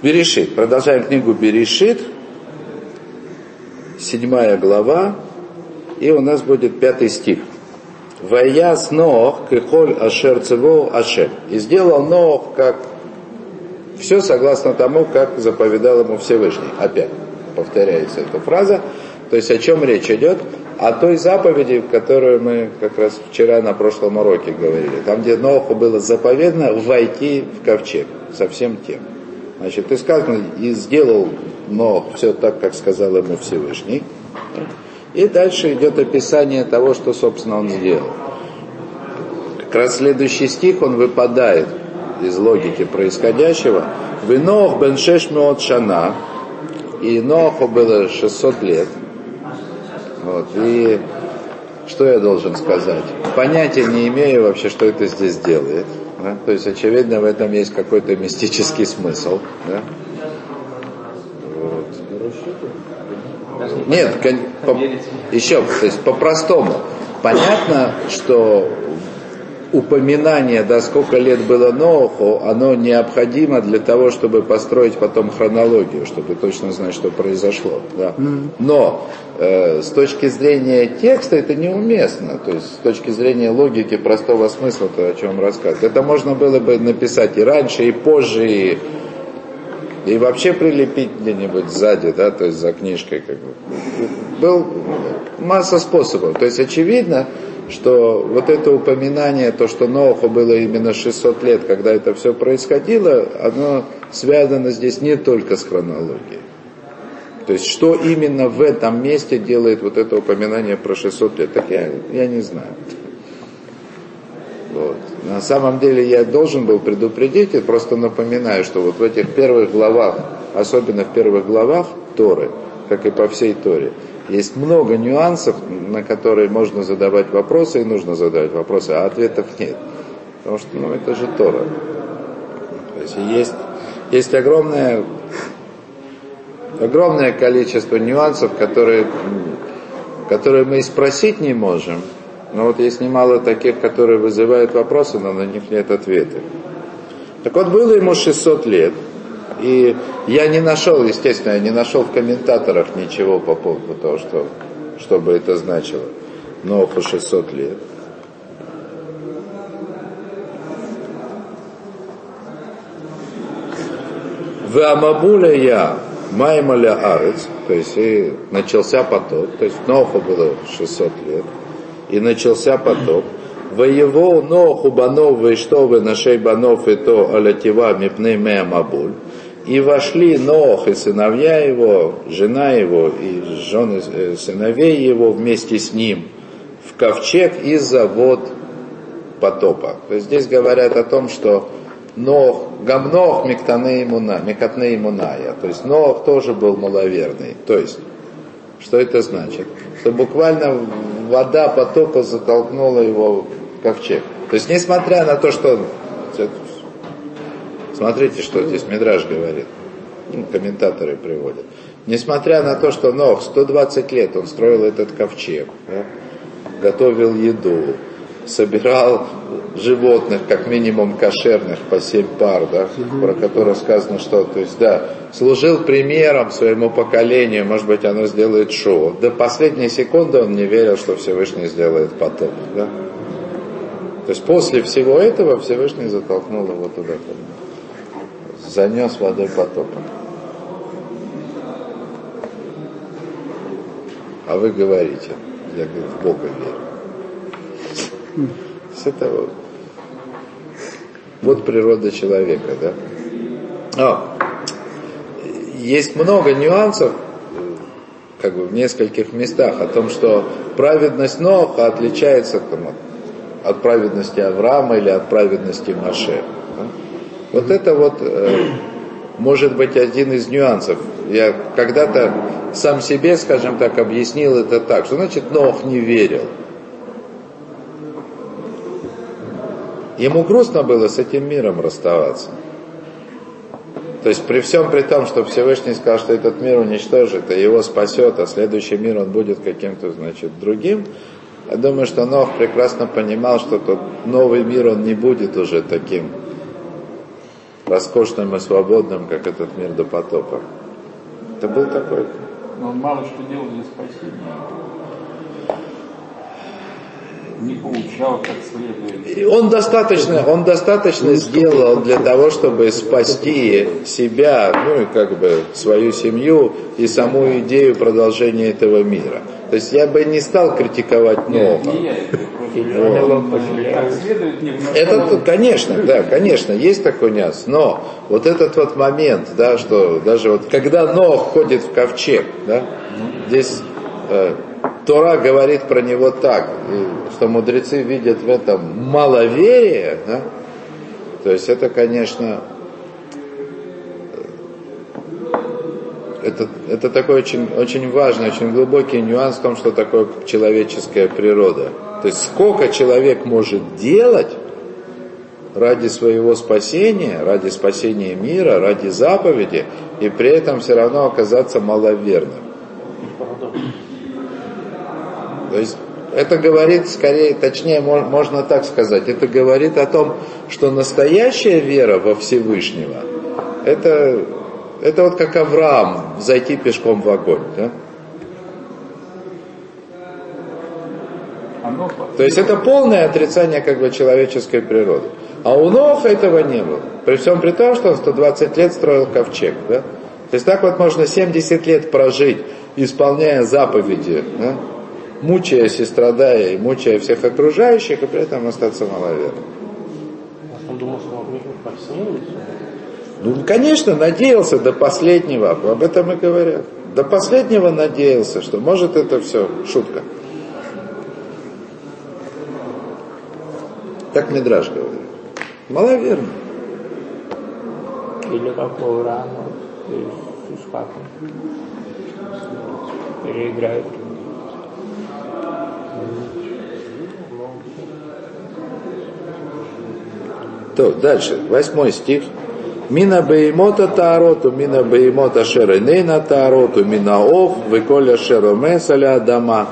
Берешит. Продолжаем книгу Берешит. Седьмая глава. И у нас будет пятый стих. Ваяс Ноах кехоль ашер цево ашем. И сделал Ноах как все согласно тому, как заповедал ему Всевышний. Опять повторяется эта фраза. То есть о чем речь идет? О той заповеди, которую мы как раз вчера на прошлом уроке говорили. Там, где Ноху было заповедно войти в ковчег со всем тем. Значит, и сказано, и сделал Нох все так, как сказал ему Всевышний. И дальше идет описание того, что, собственно, он сделал. Как раз следующий стих, он выпадает из логики происходящего. Винох бен шеш шана, и Ноху было 600 лет. Вот, и что я должен сказать? Понятия не имею вообще, что это здесь делает. Да? То есть, очевидно, в этом есть какой-то мистический смысл. Да? Вот. Нет, по, еще, то есть по-простому. Понятно, что упоминание, да, сколько лет было Ноху, оно необходимо для того, чтобы построить потом хронологию, чтобы точно знать, что произошло. Да. Но э, с точки зрения текста это неуместно, то есть с точки зрения логики простого смысла, то о чем рассказывать. Это можно было бы написать и раньше, и позже, и, и вообще прилепить где-нибудь сзади, да, то есть за книжкой. Как бы. Был масса способов. То есть очевидно, что вот это упоминание, то, что Ноху было именно 600 лет, когда это все происходило, оно связано здесь не только с хронологией. То есть, что именно в этом месте делает вот это упоминание про 600 лет, так я, я не знаю. Вот. На самом деле я должен был предупредить, и просто напоминаю, что вот в этих первых главах, особенно в первых главах Торы, как и по всей Торе, есть много нюансов, на которые можно задавать вопросы, и нужно задавать вопросы, а ответов нет. Потому что ну, это же Тора. То есть есть, есть огромное, огромное количество нюансов, которые, которые мы и спросить не можем. Но вот есть немало таких, которые вызывают вопросы, но на них нет ответа. Так вот, было ему 600 лет – и я не нашел, естественно, я не нашел в комментаторах ничего по поводу того, что, что бы это значило. Но по 600 лет. В Амабуля я Маймаля Арец, то есть и начался потоп, то есть Ноху было 600 лет, и начался потоп. Воевол Ноху Банов Вейштовы Нашей Банов и то Алятива Мипней Меамабуль. И вошли Нох и сыновья его, жена его и жены э, сыновей его вместе с ним в ковчег из-за вод потопа. То есть здесь говорят о том, что Нох, Гамнох Мектане Имуна, Мекатне Имуная. То есть Нох тоже был маловерный. То есть, что это значит? Что буквально вода потопа затолкнула его в ковчег. То есть, несмотря на то, что Смотрите, что здесь Мидраж говорит. Ну, комментаторы приводят. Несмотря на то, что Нох 120 лет он строил этот ковчег, да, готовил еду, собирал животных, как минимум кошерных, по семь пар, да, про которые сказано, что, то есть, да, служил примером своему поколению, может быть, оно сделает шоу. До последней секунды он не верил, что Всевышний сделает потом, да. То есть после всего этого Всевышний затолкнул его туда занес водой потоком. А вы говорите, я говорю, в Бога верю. С этого вот природа человека, да? А, есть много нюансов, как бы в нескольких местах, о том, что праведность Ноха отличается там, от праведности Авраама или от праведности Маше. Вот это вот э, может быть один из нюансов. Я когда-то сам себе, скажем так, объяснил это так, что значит Нох не верил. Ему грустно было с этим миром расставаться. То есть при всем при том, что Всевышний сказал, что этот мир уничтожит, и его спасет, а следующий мир он будет каким-то, значит, другим, я думаю, что Нох прекрасно понимал, что тот новый мир, он не будет уже таким роскошным и свободным, как этот мир до потопа. Это был такой. Но он мало что делал для спасения. Не получал как следует. Он достаточно, он достаточно сделал для того, чтобы спасти себя, ну и как бы свою семью и саму идею продолжения этого мира. То есть я бы не стал критиковать Ноха. Это, конечно, да, конечно, есть такой нюанс. Но вот этот вот момент, да, что даже вот когда Нох ходит в ковчег, да, здесь э, Тора говорит про него так, что мудрецы видят в этом маловерие, да, то есть это, конечно, это, это такой очень, очень важный, очень глубокий нюанс в том, что такое человеческая природа. То есть сколько человек может делать ради своего спасения, ради спасения мира, ради заповеди, и при этом все равно оказаться маловерным. То есть это говорит скорее, точнее можно так сказать, это говорит о том, что настоящая вера во Всевышнего, это это вот как Авраам, зайти пешком в огонь. Да? То есть это полное отрицание как бы человеческой природы. А у Ноха этого не было. При всем при том, что он 120 лет строил ковчег. Да? То есть так вот можно 70 лет прожить, исполняя заповеди, да? Мучаясь и страдая, и мучая всех окружающих, и при этом остаться маловерным. Он думал, что он ну, конечно, надеялся до последнего, об этом и говорят. До последнего надеялся, что может это все шутка. Так Мидраш говорит. Маловерно. Или как Авраам с Исхаком переиграют. То, дальше, восьмой стих. Мина беймота таароту, мина беймота шеренейна таароту, мина ов, выколя шеромесаля дома.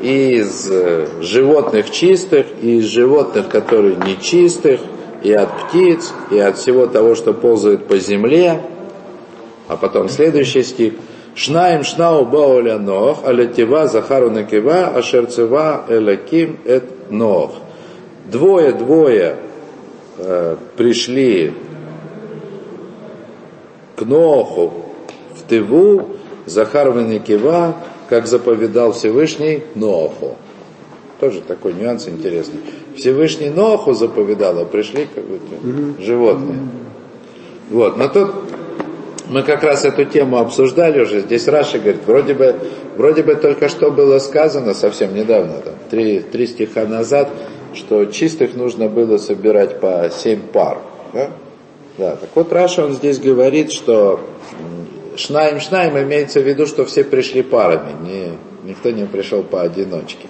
Из э, животных чистых, и из животных, которые нечистых, и от птиц, и от всего того, что ползает по земле. А потом следующий стих. Шнаем шнау бауля нох, алятива захару накива, ашерцева элаким эт нох. Двое-двое э, пришли к Ноху в Тыву, Захар Венекива, как заповедал Всевышний Ноху. Тоже такой нюанс интересный. Всевышний Ноху заповедал, а пришли как бы животные. Вот, но тут мы как раз эту тему обсуждали уже. Здесь Раша говорит, вроде бы, вроде бы только что было сказано совсем недавно, там, три, три стиха назад, что чистых нужно было собирать по семь пар. Да? Да, так вот Раша, он здесь говорит, что Шнаим имеется в виду, что все пришли парами, не, никто не пришел поодиночке.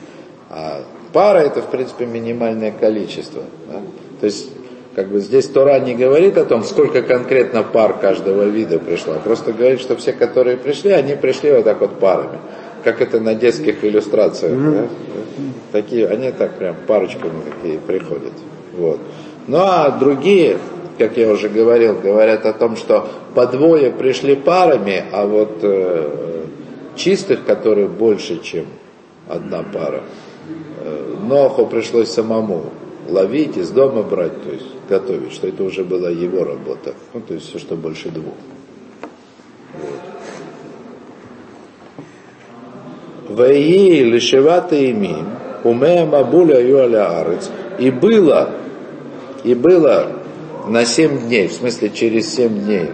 А пара это, в принципе, минимальное количество. Да? То есть, как бы здесь Тора не говорит о том, сколько конкретно пар каждого вида пришло, а просто говорит, что все, которые пришли, они пришли вот так вот парами. Как это на детских иллюстрациях. Mm-hmm. Да? Такие, они так прям парочками такие приходят. Вот. Ну а другие, как я уже говорил, говорят о том, что по двое пришли парами, а вот э, чистых, которые больше, чем одна пара, э, Ноху пришлось самому ловить, из дома брать, то есть готовить, что это уже была его работа. Ну, то есть все, что больше двух. Ваи лишевата имим, умея мабуля юаля арец. И было, и было на семь дней, в смысле через семь дней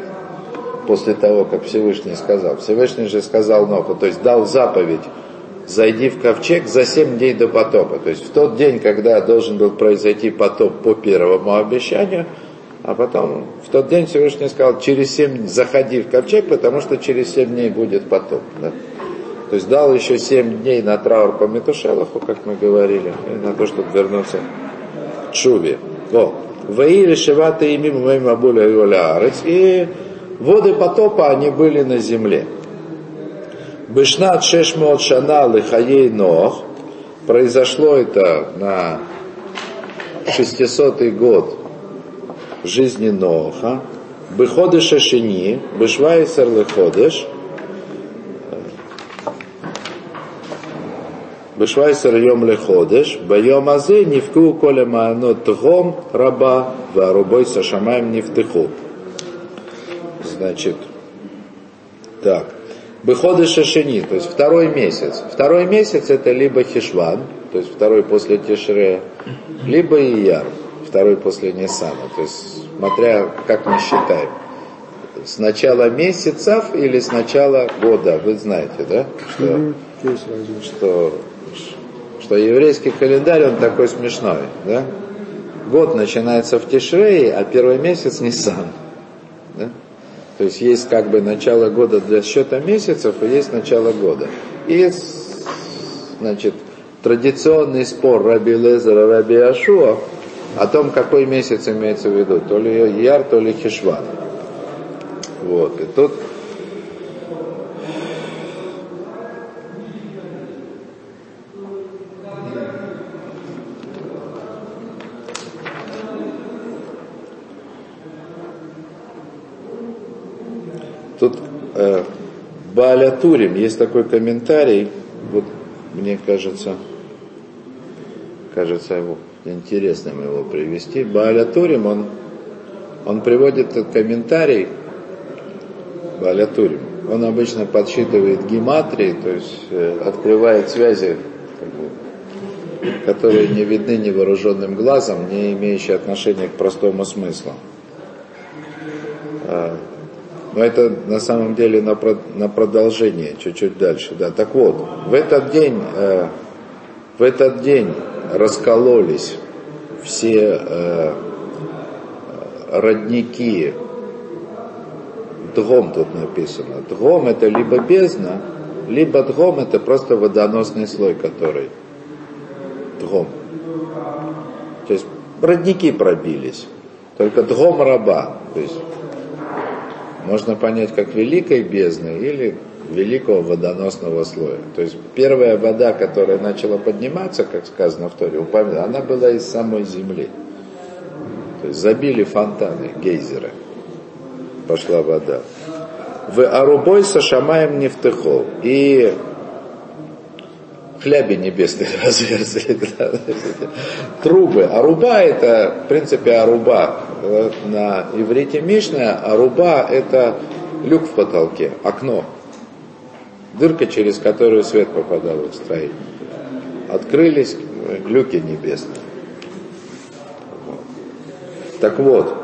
после того, как Всевышний сказал. Всевышний же сказал Ноху, то есть дал заповедь, зайди в ковчег за семь дней до потопа. То есть в тот день, когда должен был произойти потоп по первому обещанию, а потом в тот день Всевышний сказал, через семь заходи в ковчег, потому что через семь дней будет потоп. Да? То есть дал еще семь дней на траур по Метушелаху, как мы говорили, и на то, чтобы вернуться к Шуве. Вот. Ваили Шивата и Мим Абуля Арец. И воды потопа, они были на земле. Бышнат Шешмот Шана Лихаей Нох. Произошло это на 600 год жизни Ноха, Быходыш Шашини, Бышвайсер Лыходыш, Бышвайсер Йом Леходыш, Байом Азе, Нивку Коля Маанот Тгом Раба, Варубой Сашамаем Нифтыху. Значит, так. Быходы Шашини, то есть второй месяц. Второй месяц это либо Хишван, то есть второй после Тишре, либо Ияр, второй после Нисана. То есть смотря как мы считаем. С начала месяцев или с начала года, вы знаете, да? Что, что, что еврейский календарь, он такой смешной, да? Год начинается в Тишрее, а первый месяц Нисан. Да? То есть есть как бы начало года для счета месяцев, и есть начало года. И, значит, традиционный спор Раби Лезера, Раби Ашуа о том, какой месяц имеется в виду, то ли Яр, то ли Хишван. Вот, и тут Тут э, Баалятурим, есть такой комментарий, вот мне кажется, кажется его интересным его привести. Баалятурим, он, он приводит этот комментарий, Баалятурим, он обычно подсчитывает гематрии, то есть э, открывает связи, которые не видны невооруженным глазом, не имеющие отношения к простому смыслу. Но это на самом деле на, на продолжение, чуть-чуть дальше. Да. Так вот, в этот день, э, в этот день раскололись все э, родники. Дгом тут написано. Дгом это либо бездна, либо дгом это просто водоносный слой, который дгом. То есть родники пробились. Только дгом раба. То есть можно понять как великой бездны или великого водоносного слоя. То есть первая вода, которая начала подниматься, как сказано в Торе, упомянута, она была из самой земли. То есть забили фонтаны, гейзеры. Пошла вода. В Арубой со Шамаем не втыхол. И хляби небесные разверзли. Трубы. Аруба это, в принципе, аруба. На иврите Мишная аруба это люк в потолке, окно. Дырка, через которую свет попадал в строение. Открылись люки небесные. Так вот,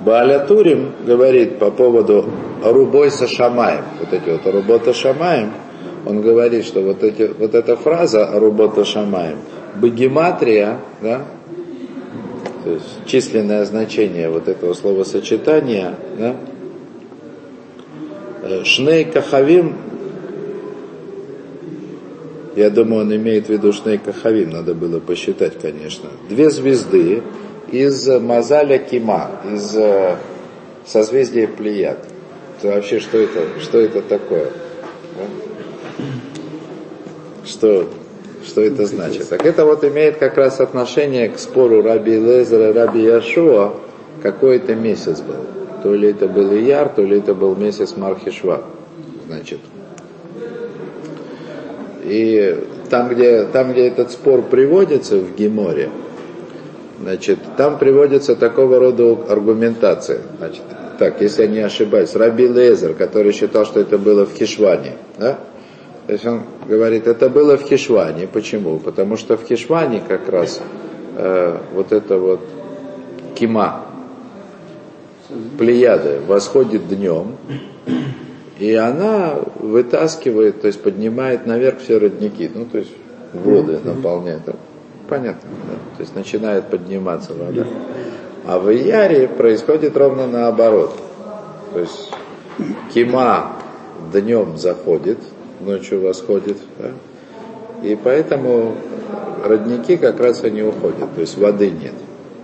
Баалятурим говорит по поводу Арубой со Шамаем, вот эти вот Арубота Шамаем, он говорит, что вот, эти, вот эта фраза «работа шамаем», богематрия, да, то есть численное значение вот этого словосочетания, да, э, Шней Кахавим, я думаю, он имеет в виду Шней Кахавим, надо было посчитать, конечно. Две звезды из Мазаля Кима, из э, созвездия Плеяд. Вообще, что это, что это такое? Да? Что, что это значит? Так это вот имеет как раз отношение к спору Раби Лезера и Раби Яшуа, какой это месяц был. То ли это был Ияр, то ли это был месяц Мархишва. Значит. И там где, там, где этот спор приводится в Геморе, значит, там приводится такого рода аргументация. Значит, так, если я не ошибаюсь, Раби Лезер, который считал, что это было в Хишване, да? То есть он говорит, это было в Хишване. Почему? Потому что в Хишване как раз э, вот это вот кима, плеяда, восходит днем, и она вытаскивает, то есть поднимает наверх все родники, ну то есть воды наполняет. Понятно, да? То есть начинает подниматься вода. А в Яре происходит ровно наоборот. То есть кима днем заходит, ночью восходит. Да? И поэтому родники как раз они уходят, то есть воды нет.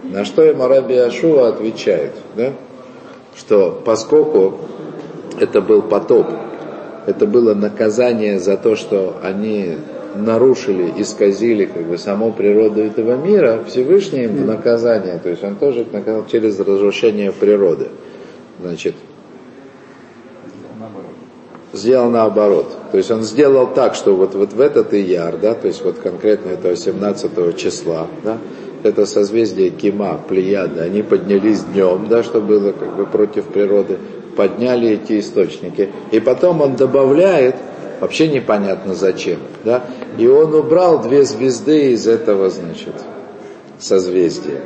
На что им Араби Ашуа отвечает, да? что поскольку это был потоп, это было наказание за то, что они нарушили, исказили как бы саму природу этого мира, Всевышний им в наказание, то есть он тоже их наказал через разрушение природы. Значит, сделал наоборот. То есть он сделал так, что вот, вот в этот ияр, да, то есть вот конкретно этого 17 числа, да, это созвездие Кима, Плеяда, они поднялись днем, да, что было как бы против природы, подняли эти источники. И потом он добавляет, вообще непонятно зачем, да, и он убрал две звезды из этого, значит, созвездия.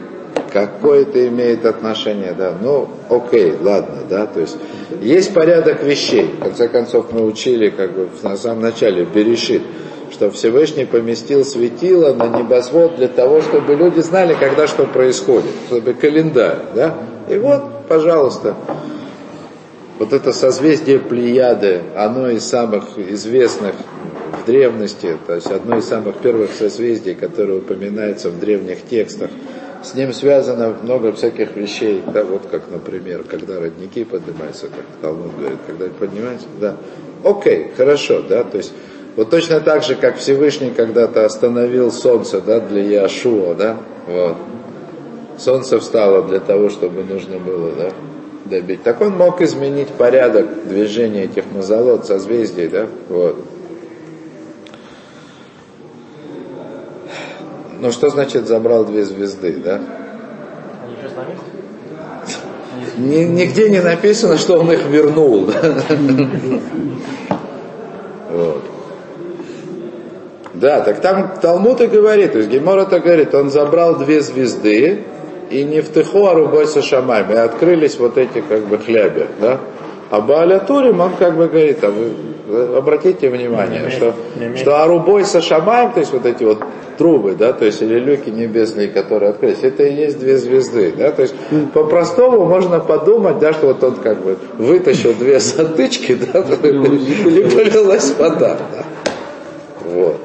Какое это имеет отношение, да, ну, окей, ладно, да, то есть есть порядок вещей, в конце концов мы учили, как бы, на самом начале, Берешит, что Всевышний поместил светило на небосвод для того, чтобы люди знали, когда что происходит, чтобы календарь, да, и вот, пожалуйста, вот это созвездие Плеяды, оно из самых известных в древности, то есть одно из самых первых созвездий, которое упоминается в древних текстах. С ним связано много всяких вещей, да, вот как, например, когда родники поднимаются, как Талмуд говорит, когда поднимаются, да. Окей, хорошо, да, то есть вот точно так же, как Всевышний когда-то остановил солнце, да, для Яшуа, да, вот. Солнце встало для того, чтобы нужно было, да, добить. Так он мог изменить порядок движения этих мазолот, созвездий, да, вот. Ну что значит забрал две звезды, да? Нигде не написано, что он их вернул. да. Вот. Да, так там Талмуд и говорит, то есть Гемор это говорит, он забрал две звезды, и не в Тыху, а рубой со шамами, и открылись вот эти как бы хляби, да. А Бааля Турим, он как бы говорит, а вы обратите внимание, Не что, не что Арубой со Шамаем, то есть вот эти вот трубы, да, то есть или люки небесные, которые открылись, это и есть две звезды, да, то есть по-простому можно подумать, да, что вот он как бы вытащил две затычки, да, и полилась вода, да. Вот.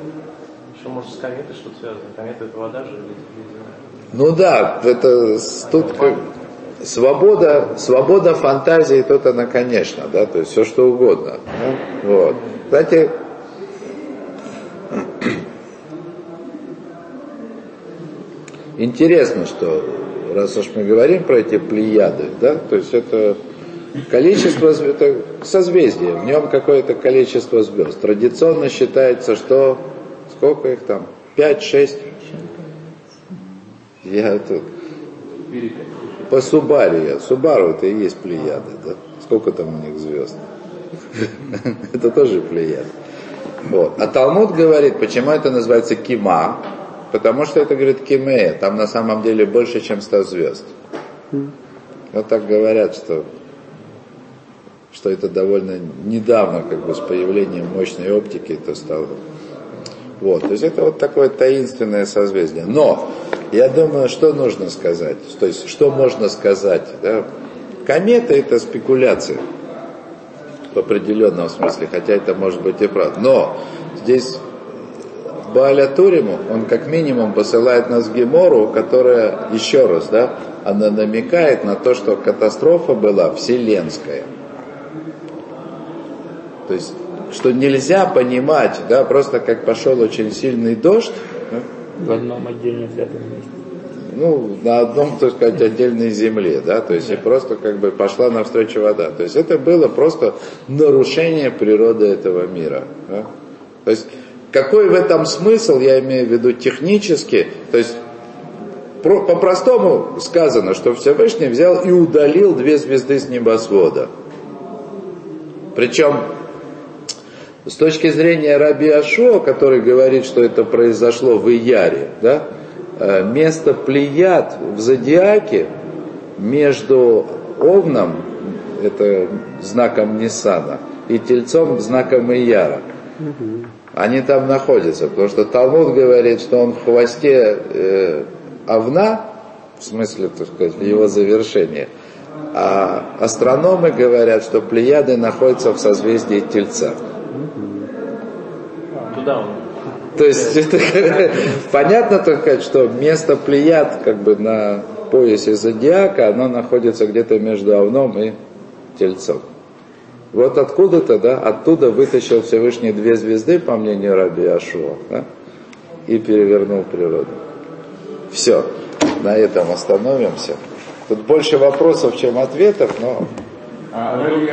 Еще может с кометой что-то связано. Комета это вода же или? Ну да, это тут как свобода, свобода фантазии тут она, конечно, да, то есть все что угодно. да, Вот. Кстати, интересно, что раз уж мы говорим про эти плеяды, да, то есть это количество, это созвездие, в нем какое-то количество звезд. Традиционно считается, что сколько их там? 5-6? Я тут по Субару я. Субару это и есть плеяды, да? Сколько там у них звезд? Это тоже плеяды. Вот. А Талмуд говорит, почему это называется кима? Потому что это, говорит, кимея. Там на самом деле больше, чем 100 звезд. Вот так говорят, что, что это довольно недавно, как бы, с появлением мощной оптики это стало. Вот, то есть это вот такое таинственное созвездие. Но, я думаю, что нужно сказать, то есть что можно сказать, да? Комета это спекуляция в определенном смысле, хотя это может быть и правда. Но здесь Бааля Туриму, он как минимум посылает нас в Гемору, которая, еще раз, да, она намекает на то, что катастрофа была вселенская. То есть, что нельзя понимать, да, просто как пошел очень сильный дождь, В одном отдельно взятом месте. ну, на одном, так сказать, отдельной земле, да, то есть и просто как бы пошла навстречу вода. То есть это было просто нарушение природы этого мира. да. То есть какой в этом смысл, я имею в виду технически, то есть про- по-простому сказано, что Всевышний взял и удалил две звезды с небосвода. Причем с точки зрения Раби Ашо, который говорит, что это произошло в Ияре, да, э, место Плеяд в Зодиаке между Овном, это знаком Ниссана, и Тельцом, знаком Ияра. Они там находятся, потому что Талмуд говорит, что он в хвосте э, Овна, в смысле, так сказать, его завершении, а астрономы говорят, что Плеяды находятся в созвездии Тельца. Туда он. То есть это понятно только, что место Плеяд как бы на поясе зодиака, оно находится где-то между Овном и Тельцом. Вот откуда-то, да, оттуда вытащил Всевышний две звезды, по мнению Раби Ашуа, да, и перевернул природу. Все, на этом остановимся. Тут больше вопросов, чем ответов, но А Раби